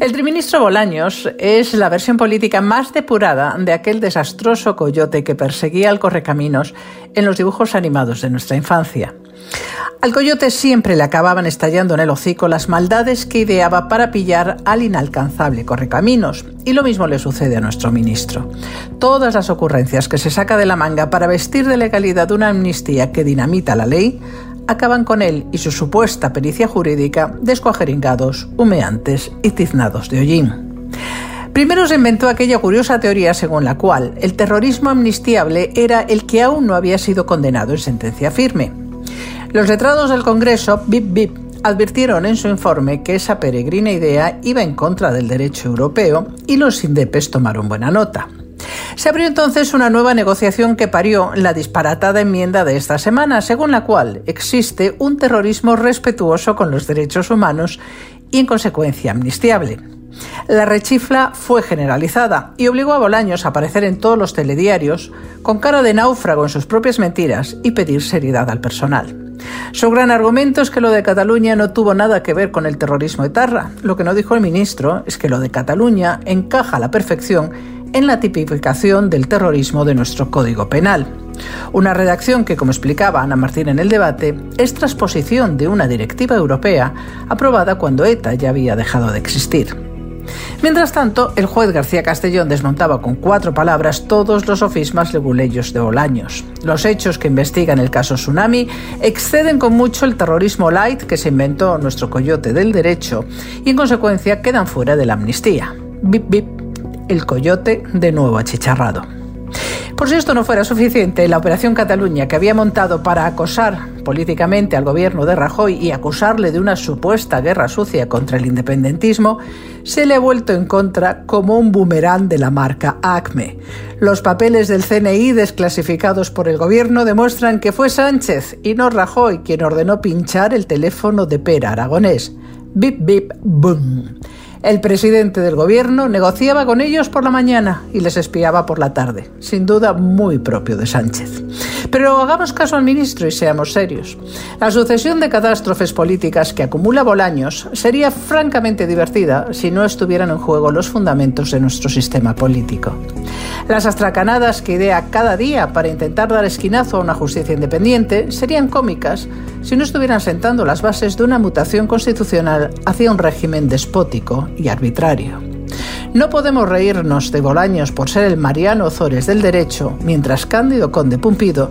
El triministro Bolaños es la versión política más depurada de aquel desastroso coyote que perseguía al correcaminos en los dibujos animados de nuestra infancia. Al coyote siempre le acababan estallando en el hocico las maldades que ideaba para pillar al inalcanzable correcaminos, y lo mismo le sucede a nuestro ministro. Todas las ocurrencias que se saca de la manga para vestir de legalidad una amnistía que dinamita la ley acaban con él y su supuesta pericia jurídica descuajeringados, humeantes y tiznados de hollín. Primero se inventó aquella curiosa teoría según la cual el terrorismo amnistiable era el que aún no había sido condenado en sentencia firme. Los letrados del Congreso, BIP BIP, advirtieron en su informe que esa peregrina idea iba en contra del derecho europeo y los indepes tomaron buena nota. Se abrió entonces una nueva negociación que parió la disparatada enmienda de esta semana, según la cual existe un terrorismo respetuoso con los derechos humanos y en consecuencia amnistiable. La rechifla fue generalizada y obligó a Bolaños a aparecer en todos los telediarios con cara de náufrago en sus propias mentiras y pedir seriedad al personal. Su gran argumento es que lo de Cataluña no tuvo nada que ver con el terrorismo etarra. Lo que no dijo el ministro es que lo de Cataluña encaja a la perfección en la tipificación del terrorismo de nuestro Código Penal. Una redacción que, como explicaba Ana Martín en el debate, es transposición de una directiva europea aprobada cuando ETA ya había dejado de existir. Mientras tanto, el juez García Castellón desmontaba con cuatro palabras todos los sofismas leguleyos de Bolaños. Los hechos que investigan el caso Tsunami exceden con mucho el terrorismo light que se inventó nuestro coyote del derecho y en consecuencia quedan fuera de la amnistía. Bip, bip el coyote de nuevo achicharrado. Por si esto no fuera suficiente, la Operación Cataluña, que había montado para acosar políticamente al gobierno de Rajoy y acusarle de una supuesta guerra sucia contra el independentismo, se le ha vuelto en contra como un boomerang de la marca Acme. Los papeles del CNI desclasificados por el gobierno demuestran que fue Sánchez y no Rajoy quien ordenó pinchar el teléfono de Pera Aragonés. Bip, bip, boom. El presidente del gobierno negociaba con ellos por la mañana y les espiaba por la tarde, sin duda muy propio de Sánchez. Pero hagamos caso al ministro y seamos serios. La sucesión de catástrofes políticas que acumula Bolaños sería francamente divertida si no estuvieran en juego los fundamentos de nuestro sistema político. Las astracanadas que idea cada día para intentar dar esquinazo a una justicia independiente serían cómicas si no estuvieran sentando las bases de una mutación constitucional hacia un régimen despótico y arbitrario. No podemos reírnos de Bolaños por ser el Mariano Ozores del derecho, mientras Cándido Conde Pumpido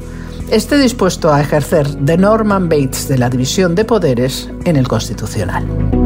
esté dispuesto a ejercer de Norman Bates de la división de poderes en el Constitucional.